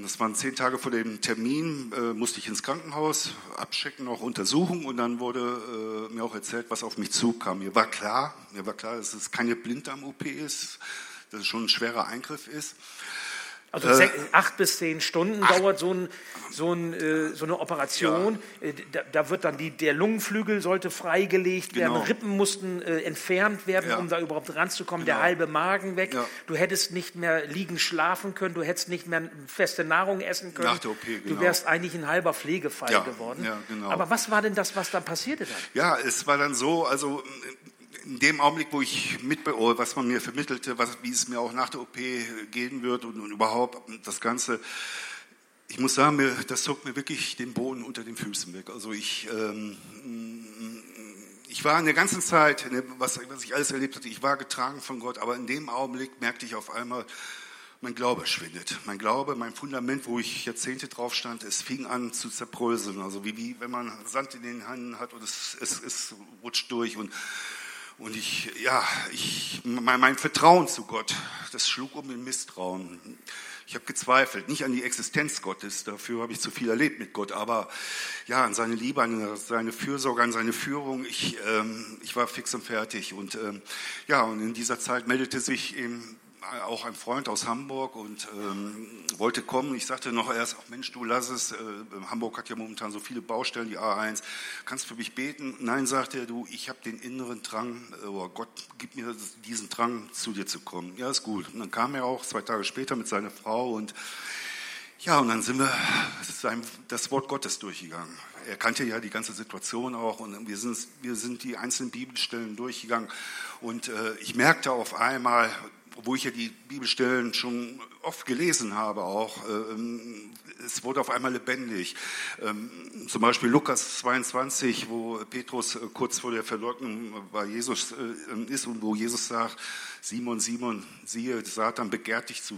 das waren zehn Tage vor dem Termin, äh, musste ich ins Krankenhaus abchecken, auch untersuchen und dann wurde äh, mir auch erzählt, was auf mich zukam. Mir war klar, mir war klar, dass es keine Blinddarm-OP ist, dass es schon ein schwerer Eingriff ist. Also äh, acht bis zehn Stunden acht. dauert so, ein, so, ein, äh, so eine Operation. Ja. Äh, da, da, wird dann die, der Lungenflügel sollte freigelegt genau. werden, Rippen mussten äh, entfernt werden, ja. um da überhaupt ranzukommen, genau. der halbe Magen weg. Ja. Du hättest nicht mehr liegen schlafen können, du hättest nicht mehr feste Nahrung essen können. Nach der OP, genau. Du wärst eigentlich ein halber Pflegefall geworden. Genau. Aber was war denn das, was da passierte dann? Ja, es war dann so, also in dem Augenblick, wo ich mitbeobachte, was man mir vermittelte, was, wie es mir auch nach der OP gehen wird und, und überhaupt das Ganze, ich muss sagen, mir, das zog mir wirklich den Boden unter den Füßen weg. Also ich, ähm, ich war in der ganzen Zeit, was, was ich alles erlebt hatte, ich war getragen von Gott, aber in dem Augenblick merkte ich auf einmal, mein Glaube schwindet. Mein Glaube, mein Fundament, wo ich Jahrzehnte drauf stand, es fing an zu zerbröseln. Also wie, wie wenn man Sand in den Händen hat und es, es, es rutscht durch. Und und ich, ja, ich, mein, mein Vertrauen zu Gott, das schlug um in Misstrauen. Ich habe gezweifelt, nicht an die Existenz Gottes, dafür habe ich zu viel erlebt mit Gott, aber ja, an seine Liebe, an seine Fürsorge, an seine Führung. Ich, ähm, ich war fix und fertig. Und ähm, ja, und in dieser Zeit meldete sich eben auch ein Freund aus Hamburg und ähm, wollte kommen. Ich sagte noch erst, ach Mensch, du lass es. Äh, Hamburg hat ja momentan so viele Baustellen, die A1. Kannst du für mich beten? Nein, sagte er, du, ich habe den inneren Drang, oh Gott, gib mir diesen Drang, zu dir zu kommen. Ja, ist gut. Und dann kam er auch zwei Tage später mit seiner Frau und ja, und dann sind wir das Wort Gottes durchgegangen. Er kannte ja die ganze Situation auch und wir sind, wir sind die einzelnen Bibelstellen durchgegangen. Und äh, ich merkte auf einmal, obwohl ich ja die Bibelstellen schon oft gelesen habe auch, ähm, es wurde auf einmal lebendig. Ähm, zum Beispiel Lukas 22, wo Petrus äh, kurz vor der Verleugnung bei Jesus äh, ist und wo Jesus sagt, Simon, Simon, siehe, Satan begehrt dich zu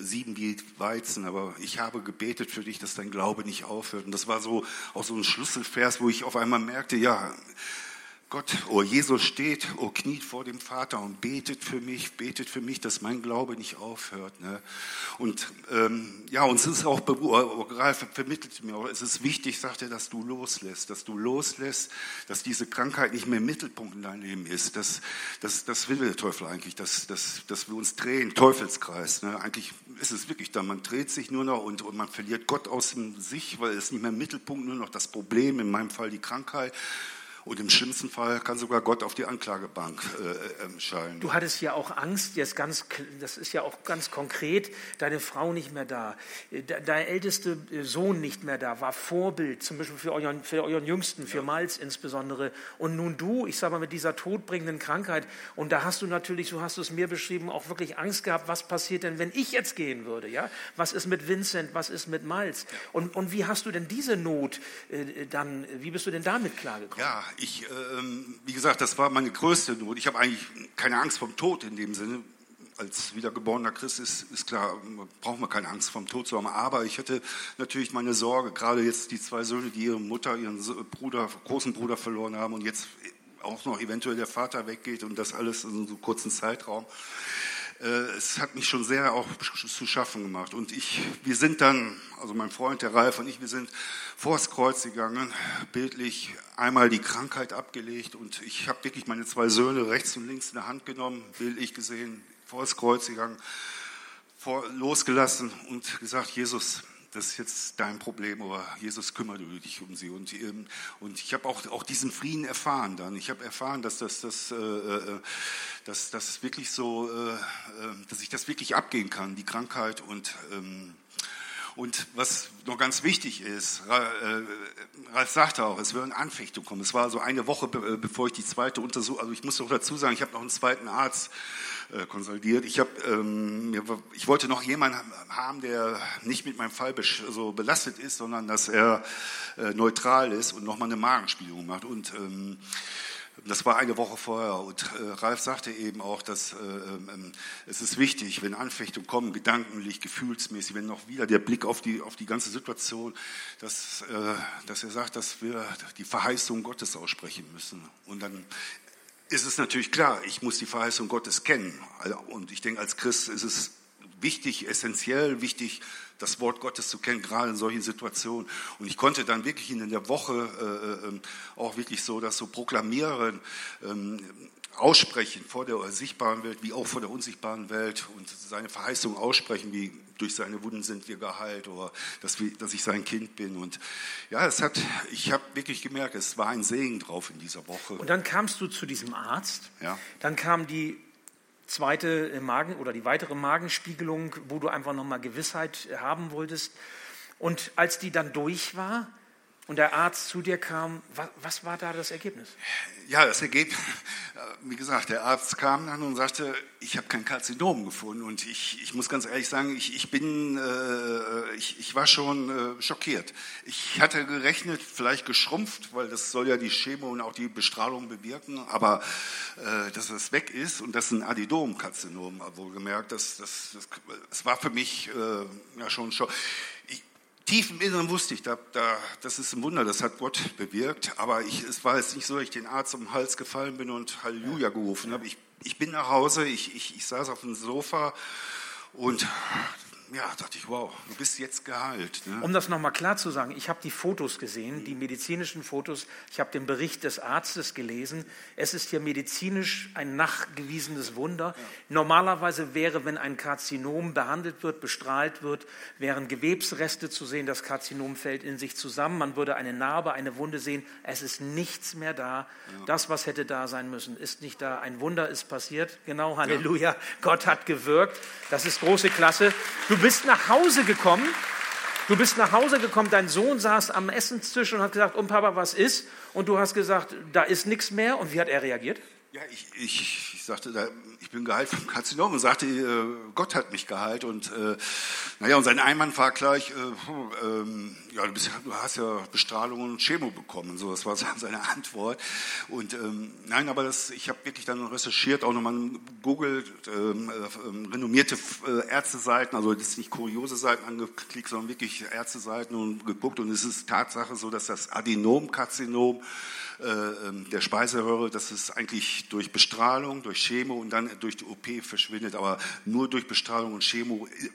sieben wie Weizen, aber ich habe gebetet für dich, dass dein Glaube nicht aufhört. Und das war so auch so ein Schlüsselvers, wo ich auf einmal merkte, ja, Gott, oh Jesus steht, oh kniet vor dem Vater und betet für mich, betet für mich, dass mein Glaube nicht aufhört. Ne? Und ähm, ja, uns ist auch, oh, Ralf vermittelt mir auch, es ist wichtig, sagt er, dass du loslässt, dass du loslässt, dass diese Krankheit nicht mehr Mittelpunkt in deinem Leben ist. Das, das, das will der Teufel eigentlich, dass, dass, dass wir uns drehen, Teufelskreis. Ne? Eigentlich ist es wirklich da, man dreht sich nur noch und, und man verliert Gott aus dem sich, weil es nicht mehr Mittelpunkt, nur noch das Problem, in meinem Fall die Krankheit. Und im schlimmsten Fall kann sogar Gott auf die Anklagebank äh, äh, schallen. Du hattest ja auch Angst, jetzt ganz, das ist ja auch ganz konkret, deine Frau nicht mehr da, äh, dein ältester äh, Sohn nicht mehr da, war Vorbild, zum Beispiel für euren, für euren Jüngsten, für ja. Miles insbesondere. Und nun du, ich sage mal, mit dieser todbringenden Krankheit. Und da hast du natürlich, so hast du es mir beschrieben, auch wirklich Angst gehabt, was passiert denn, wenn ich jetzt gehen würde? Ja? Was ist mit Vincent, was ist mit Miles? Und, und wie hast du denn diese Not äh, dann, wie bist du denn damit klargekommen? Ja, ich, ähm, wie gesagt, das war meine größte Not. Ich habe eigentlich keine Angst vom Tod in dem Sinne. Als wiedergeborener Christ ist, ist klar, braucht man keine Angst vom Tod zu haben. Aber ich hatte natürlich meine Sorge, gerade jetzt die zwei Söhne, die ihre Mutter, ihren Bruder, großen Bruder verloren haben und jetzt auch noch eventuell der Vater weggeht und das alles in so einem kurzen Zeitraum. Äh, es hat mich schon sehr auch zu schaffen gemacht. Und ich, wir sind dann, also mein Freund, der Ralf und ich, wir sind vors Kreuz gegangen, bildlich einmal die Krankheit abgelegt und ich habe wirklich meine zwei Söhne rechts und links in der Hand genommen, bildlich gesehen, vors Kreuz gegangen, vor, losgelassen und gesagt, Jesus, das ist jetzt dein Problem, aber Jesus kümmert dich um sie. Und, ähm, und ich habe auch, auch diesen Frieden erfahren dann. Ich habe erfahren, dass das, das, äh, äh dass das wirklich so, äh, äh, dass ich das wirklich abgehen kann, die Krankheit und ähm, und was noch ganz wichtig ist, äh, Ralf sagte auch, es würden Anfechtungen kommen. Es war so eine Woche, bevor ich die zweite Untersuchung, also ich muss noch dazu sagen, ich habe noch einen zweiten Arzt äh, konsolidiert. Ich, hab, ähm, ich wollte noch jemanden haben, der nicht mit meinem Fall so belastet ist, sondern dass er äh, neutral ist und nochmal eine Magenspiegelung macht. Und ähm, das war eine Woche vorher. Und äh, Ralf sagte eben auch, dass äh, äh, es ist wichtig, wenn Anfechtungen kommen, gedankentlich, gefühlsmäßig, wenn noch wieder der Blick auf die, auf die ganze Situation, dass, äh, dass er sagt, dass wir die Verheißung Gottes aussprechen müssen. Und dann ist es natürlich klar, ich muss die Verheißung Gottes kennen. Und ich denke, als Christ ist es wichtig, essentiell wichtig, das Wort Gottes zu kennen, gerade in solchen Situationen. Und ich konnte dann wirklich in der Woche äh, äh, auch wirklich so das so proklamieren, ähm, aussprechen vor der sichtbaren Welt wie auch vor der unsichtbaren Welt und seine Verheißung aussprechen, wie durch seine Wunden sind wir geheilt oder dass, wir, dass ich sein Kind bin. Und ja, es hat, ich habe wirklich gemerkt, es war ein Segen drauf in dieser Woche. Und dann kamst du zu diesem Arzt. Ja. Dann kam die zweite Magen oder die weitere Magenspiegelung, wo du einfach nochmal Gewissheit haben wolltest. Und als die dann durch war und der Arzt zu dir kam, was, was war da das Ergebnis? Ja, das Ergebnis, wie gesagt, der Arzt kam dann und sagte, ich habe kein Karzinom gefunden. Und ich, ich muss ganz ehrlich sagen, ich, ich bin, äh, ich, ich war schon äh, schockiert. Ich hatte gerechnet, vielleicht geschrumpft, weil das soll ja die Chemo und auch die Bestrahlung bewirken, aber äh, dass es weg ist und das ist ein Adidomkarzinom, wohlgemerkt, das, das, das, das war für mich äh, ja schon schon tief im Inneren wusste ich, da, da, das ist ein Wunder, das hat Gott bewirkt. Aber ich, es war jetzt nicht so, dass ich den Arzt um den Hals gefallen bin und Halleluja gerufen habe. Ich, ich bin nach Hause, ich, ich, ich saß auf dem Sofa und ja, dachte ich, wow, du bist jetzt geheilt. Ne? Um das nochmal klar zu sagen, ich habe die Fotos gesehen, die medizinischen Fotos, ich habe den Bericht des Arztes gelesen. Es ist hier medizinisch ein nachgewiesenes Wunder. Ja. Normalerweise wäre, wenn ein Karzinom behandelt wird, bestrahlt wird, wären Gewebsreste zu sehen, das Karzinom fällt in sich zusammen, man würde eine Narbe, eine Wunde sehen, es ist nichts mehr da. Ja. Das, was hätte da sein müssen, ist nicht da. Ein Wunder ist passiert. Genau, Halleluja. Ja. Gott hat gewirkt. Das ist große Klasse. Du bist nach Hause gekommen. Du bist nach Hause gekommen, dein Sohn saß am Essenstisch und hat gesagt, um Papa, was ist? Und du hast gesagt, da ist nichts mehr. Und wie hat er reagiert? Ja, ich, ich, ich sagte, da, ich bin geheilt vom Karzinom und sagte, äh, Gott hat mich geheilt. Und äh, naja, und sein Einwand war gleich, äh, ähm, ja, du, bist, du, hast ja Bestrahlung und Chemo bekommen. So, das war seine Antwort. Und ähm, nein, aber das, ich habe wirklich dann recherchiert, auch nochmal googelt, ähm, äh, renommierte äh, Ärzteseiten, also ist nicht kuriose Seiten angeklickt, sondern wirklich Ärzteseiten und geguckt. Und es ist Tatsache so, dass das Adenomkarzinom ähm, der Speiseröhre, dass es eigentlich durch Bestrahlung, durch Chemo und dann durch die OP verschwindet, aber nur durch Bestrahlung und Chemo äh,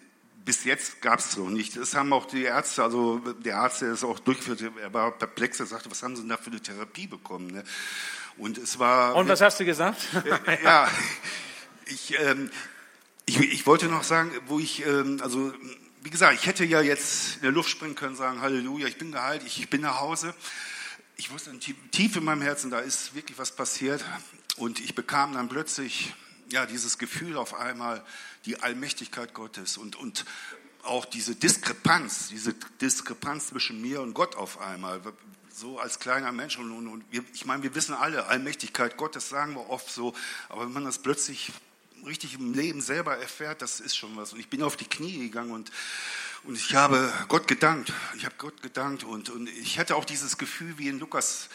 bis jetzt gab es noch nicht. Das haben auch die Ärzte, also der Arzt, der es auch durchgeführt hat, er war perplex, er sagte, was haben Sie denn da für eine Therapie bekommen? Ne? Und es war. Und was hast du gesagt? ja, ich, ähm, ich, ich wollte noch sagen, wo ich, ähm, also wie gesagt, ich hätte ja jetzt in der Luft springen können, sagen, Halleluja, ich bin geheilt, ich, ich bin nach Hause ich wusste tief in meinem Herzen, da ist wirklich was passiert. Und ich bekam dann plötzlich ja, dieses Gefühl auf einmal, die Allmächtigkeit Gottes und, und auch diese Diskrepanz, diese Diskrepanz zwischen mir und Gott auf einmal. So als kleiner Mensch. Und, und, und wir, ich meine, wir wissen alle, Allmächtigkeit Gottes sagen wir oft so, aber wenn man das plötzlich richtig im Leben selber erfährt, das ist schon was. Und ich bin auf die Knie gegangen und und ich habe Gott gedankt. Ich habe Gott gedankt und, und ich hatte auch dieses Gefühl wie in Lukas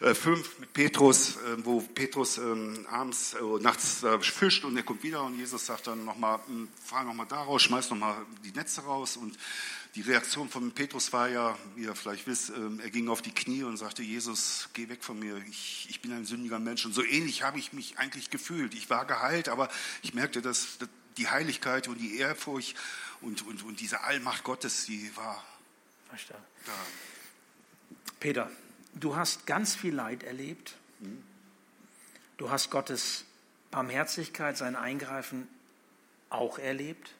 äh, 5 mit Petrus, äh, wo Petrus äh, abends, äh, nachts äh, fischt und er kommt wieder und Jesus sagt dann nochmal, hm, fahr nochmal da raus, schmeiß nochmal die Netze raus und die Reaktion von Petrus war ja, wie ihr vielleicht wisst, ähm, er ging auf die Knie und sagte, Jesus, geh weg von mir, ich, ich bin ein sündiger Mensch. Und so ähnlich habe ich mich eigentlich gefühlt. Ich war geheilt, aber ich merkte, dass die Heiligkeit und die Ehrfurcht und, und, und diese Allmacht Gottes, die war da. Peter, du hast ganz viel Leid erlebt. Du hast Gottes Barmherzigkeit, sein Eingreifen auch erlebt.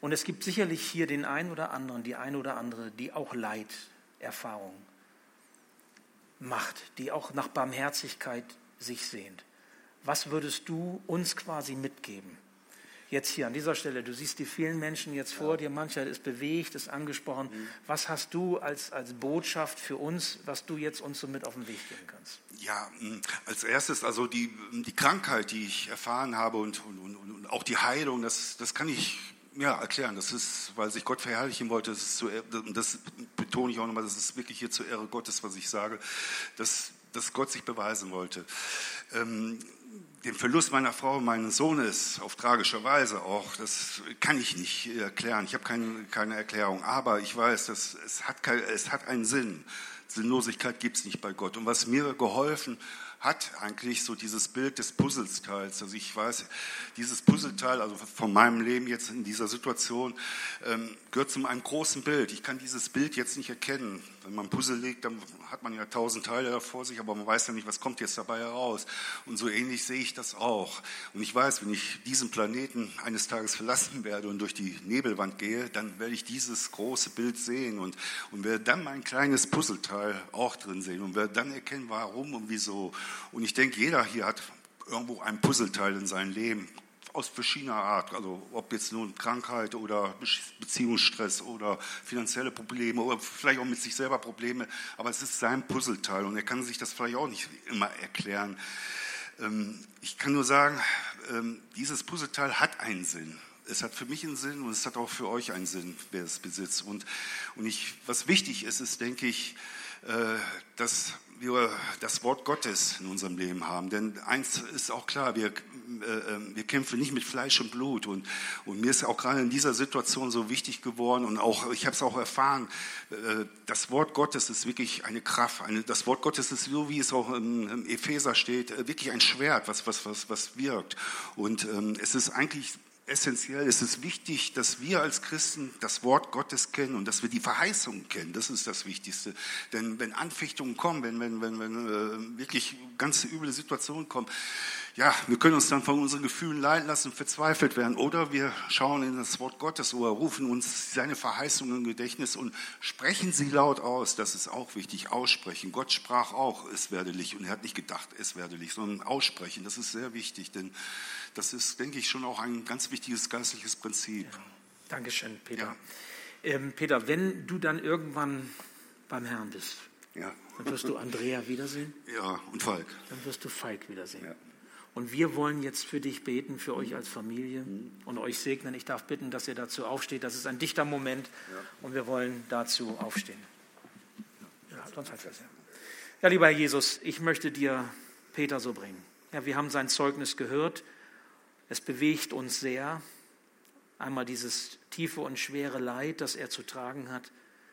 Und es gibt sicherlich hier den einen oder anderen, die eine oder andere, die auch Leiterfahrung macht, die auch nach Barmherzigkeit sich sehnt. Was würdest du uns quasi mitgeben? Jetzt hier an dieser Stelle, du siehst die vielen Menschen jetzt vor ja. dir, mancher ist bewegt, ist angesprochen. Mhm. Was hast du als, als Botschaft für uns, was du jetzt uns so mit auf den Weg geben kannst? Ja, als erstes, also die, die Krankheit, die ich erfahren habe und, und, und, und auch die Heilung, das, das kann ich ja, erklären. Das ist, weil sich Gott verherrlichen wollte, das, ist zu, das betone ich auch nochmal, das ist wirklich hier zur Ehre Gottes, was ich sage, dass, dass Gott sich beweisen wollte. Ähm, den Verlust meiner Frau, meines Sohnes, auf tragische Weise auch, das kann ich nicht erklären. Ich habe keine, keine Erklärung. Aber ich weiß, dass es, hat kein, es hat einen Sinn. Sinnlosigkeit gibt es nicht bei Gott. Und was mir geholfen hat eigentlich so dieses Bild des Puzzleteils. Also ich weiß, dieses Puzzleteil, also von meinem Leben jetzt in dieser Situation, ähm, gehört zu einem großen Bild. Ich kann dieses Bild jetzt nicht erkennen. Wenn man Puzzle legt, dann hat man ja tausend Teile da vor sich, aber man weiß ja nicht, was kommt jetzt dabei heraus. Und so ähnlich sehe ich das auch. Und ich weiß, wenn ich diesen Planeten eines Tages verlassen werde und durch die Nebelwand gehe, dann werde ich dieses große Bild sehen und, und werde dann mein kleines Puzzleteil auch drin sehen und werde dann erkennen, warum und wieso. Und ich denke, jeder hier hat irgendwo ein Puzzleteil in seinem Leben aus verschiedener Art, also ob jetzt nun Krankheit oder Beziehungsstress oder finanzielle Probleme oder vielleicht auch mit sich selber Probleme, aber es ist sein Puzzleteil und er kann sich das vielleicht auch nicht immer erklären. Ähm, ich kann nur sagen, ähm, dieses Puzzleteil hat einen Sinn. Es hat für mich einen Sinn und es hat auch für euch einen Sinn, wer es besitzt. Und, und ich, was wichtig ist, ist, denke ich, dass wir das Wort Gottes in unserem Leben haben. Denn eins ist auch klar, wir, äh, äh, wir kämpfen nicht mit Fleisch und Blut. Und, und mir ist auch gerade in dieser Situation so wichtig geworden und auch, ich habe es auch erfahren, äh, das Wort Gottes ist wirklich eine Kraft. Eine, das Wort Gottes ist so, wie es auch im, Epheser steht, äh, wirklich ein Schwert, was, was, was, was wirkt. Und ähm, es ist eigentlich essentiell. Es ist wichtig, dass wir als Christen das Wort Gottes kennen und dass wir die Verheißungen kennen. Das ist das Wichtigste. Denn wenn Anfechtungen kommen, wenn, wenn, wenn, wenn äh, wirklich ganz üble Situationen kommen, ja, wir können uns dann von unseren Gefühlen leiden lassen, verzweifelt werden. Oder wir schauen in das Wort Gottes oder rufen uns seine Verheißungen im Gedächtnis und sprechen sie laut aus. Das ist auch wichtig. Aussprechen. Gott sprach auch, es werde Licht. Und er hat nicht gedacht, es werde Licht, sondern aussprechen. Das ist sehr wichtig, denn das ist, denke ich, schon auch ein ganz wichtiges geistliches Prinzip. Ja. Dankeschön, Peter. Ja. Ähm, Peter, wenn du dann irgendwann beim Herrn bist, ja. dann wirst du Andrea wiedersehen. Ja, und Falk. Dann wirst du Falk wiedersehen. Ja. Und wir wollen jetzt für dich beten, für euch als Familie und euch segnen. Ich darf bitten, dass ihr dazu aufsteht. Das ist ein dichter Moment und wir wollen dazu aufstehen. Ja, sonst heißt das ja. Ja, lieber Herr Jesus, ich möchte dir Peter so bringen. Ja, wir haben sein Zeugnis gehört. Es bewegt uns sehr. Einmal dieses tiefe und schwere Leid, das er zu tragen hat.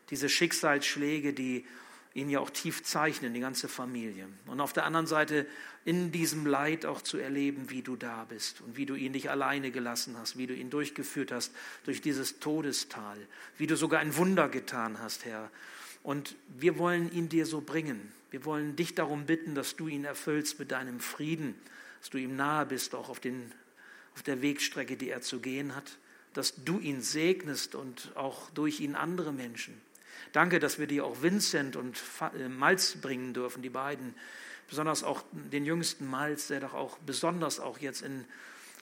Diese Schicksalsschläge, die ihn ja auch tief zeichnen, die ganze Familie. Und auf der anderen Seite in diesem Leid auch zu erleben, wie du da bist und wie du ihn nicht alleine gelassen hast, wie du ihn durchgeführt hast durch dieses Todestal, wie du sogar ein Wunder getan hast, Herr. Und wir wollen ihn dir so bringen. Wir wollen dich darum bitten, dass du ihn erfüllst mit deinem Frieden, dass du ihm nahe bist, auch auf, den, auf der Wegstrecke, die er zu gehen hat, dass du ihn segnest und auch durch ihn andere Menschen. Danke, dass wir dir auch Vincent und äh, Malz bringen dürfen, die beiden. Besonders auch den jüngsten Malz, der doch auch besonders auch jetzt in,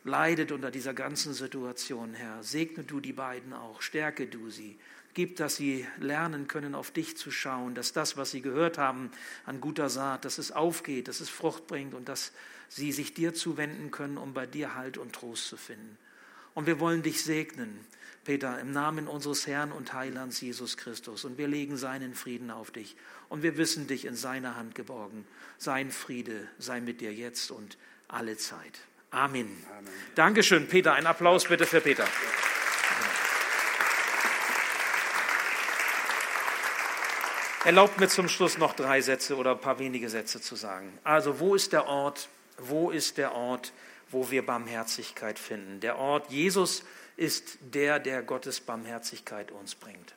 leidet unter dieser ganzen Situation, Herr. Segne du die beiden auch, stärke du sie. Gib, dass sie lernen können, auf dich zu schauen, dass das, was sie gehört haben an guter Saat, dass es aufgeht, dass es Frucht bringt und dass sie sich dir zuwenden können, um bei dir Halt und Trost zu finden. Und wir wollen dich segnen Peter, im Namen unseres Herrn und Heilands Jesus Christus. Und wir legen seinen Frieden auf dich. Und wir wissen dich in seiner Hand geborgen. Sein Friede sei mit dir jetzt und alle Zeit. Amen. Amen. Dankeschön, Peter. Ein Applaus bitte für Peter. Erlaubt mir zum Schluss noch drei Sätze oder ein paar wenige Sätze zu sagen. Also, wo ist der Ort? Wo ist der Ort, wo wir Barmherzigkeit finden? Der Ort Jesus ist der, der Gottes Barmherzigkeit uns bringt.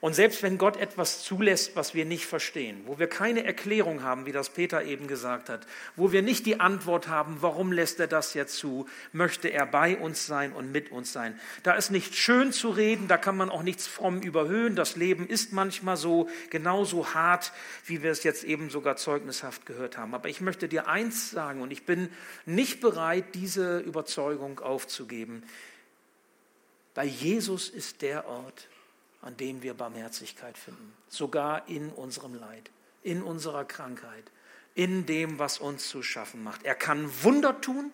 Und selbst wenn Gott etwas zulässt, was wir nicht verstehen, wo wir keine Erklärung haben, wie das Peter eben gesagt hat, wo wir nicht die Antwort haben, warum lässt er das jetzt zu, möchte er bei uns sein und mit uns sein. Da ist nicht schön zu reden, da kann man auch nichts fromm überhöhen. Das Leben ist manchmal so genauso hart, wie wir es jetzt eben sogar zeugnishaft gehört haben. Aber ich möchte dir eins sagen und ich bin nicht bereit, diese Überzeugung aufzugeben. Bei Jesus ist der Ort, an dem wir Barmherzigkeit finden. Sogar in unserem Leid, in unserer Krankheit, in dem, was uns zu schaffen macht. Er kann Wunder tun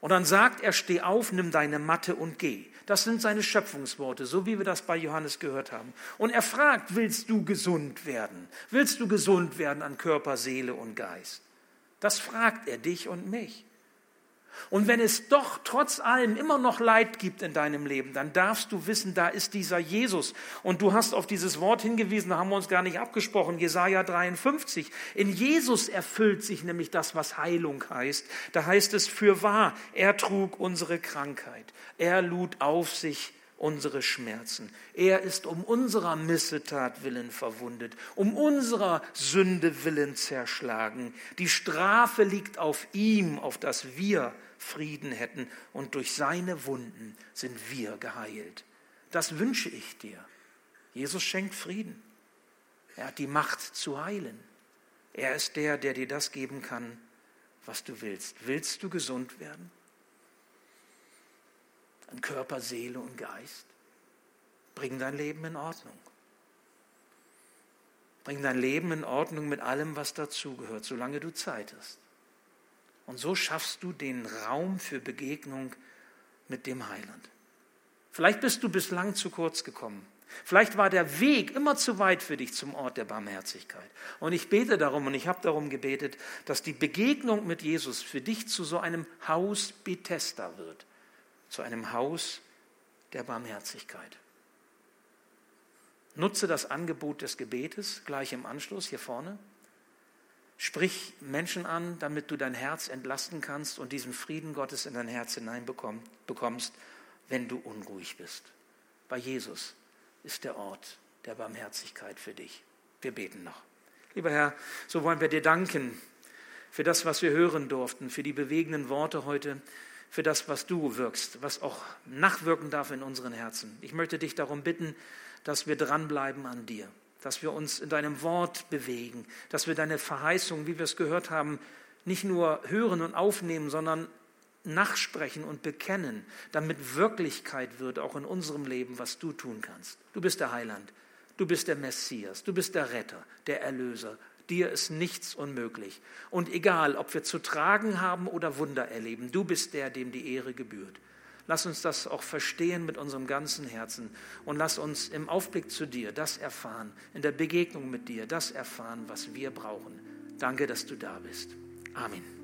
und dann sagt er, steh auf, nimm deine Matte und geh. Das sind seine Schöpfungsworte, so wie wir das bei Johannes gehört haben. Und er fragt, willst du gesund werden? Willst du gesund werden an Körper, Seele und Geist? Das fragt er dich und mich. Und wenn es doch trotz allem immer noch Leid gibt in deinem Leben, dann darfst du wissen, da ist dieser Jesus. Und du hast auf dieses Wort hingewiesen, da haben wir uns gar nicht abgesprochen, Jesaja 53. In Jesus erfüllt sich nämlich das, was Heilung heißt. Da heißt es, für wahr, er trug unsere Krankheit. Er lud auf sich unsere Schmerzen. Er ist um unserer Missetat willen verwundet, um unserer Sünde willen zerschlagen. Die Strafe liegt auf ihm, auf das wir Frieden hätten und durch seine Wunden sind wir geheilt. Das wünsche ich dir. Jesus schenkt Frieden. Er hat die Macht zu heilen. Er ist der, der dir das geben kann, was du willst. Willst du gesund werden? An Körper, Seele und Geist? Bring dein Leben in Ordnung. Bring dein Leben in Ordnung mit allem, was dazugehört, solange du Zeit hast. Und so schaffst du den Raum für Begegnung mit dem Heiland. Vielleicht bist du bislang zu kurz gekommen. Vielleicht war der Weg immer zu weit für dich zum Ort der Barmherzigkeit. Und ich bete darum und ich habe darum gebetet, dass die Begegnung mit Jesus für dich zu so einem Haus Bethesda wird, zu einem Haus der Barmherzigkeit. Nutze das Angebot des Gebetes gleich im Anschluss hier vorne. Sprich Menschen an, damit du dein Herz entlasten kannst und diesen Frieden Gottes in dein Herz hineinbekommst, wenn du unruhig bist. Bei Jesus ist der Ort der Barmherzigkeit für dich. Wir beten noch. Lieber Herr, so wollen wir dir danken für das, was wir hören durften, für die bewegenden Worte heute, für das, was du wirkst, was auch nachwirken darf in unseren Herzen. Ich möchte dich darum bitten, dass wir dranbleiben an dir dass wir uns in deinem Wort bewegen, dass wir deine Verheißung, wie wir es gehört haben, nicht nur hören und aufnehmen, sondern nachsprechen und bekennen, damit Wirklichkeit wird auch in unserem Leben, was du tun kannst. Du bist der Heiland, du bist der Messias, du bist der Retter, der Erlöser. Dir ist nichts unmöglich. Und egal, ob wir zu tragen haben oder Wunder erleben, du bist der, dem die Ehre gebührt. Lass uns das auch verstehen mit unserem ganzen Herzen und lass uns im Aufblick zu dir das erfahren, in der Begegnung mit dir das erfahren, was wir brauchen. Danke, dass du da bist. Amen.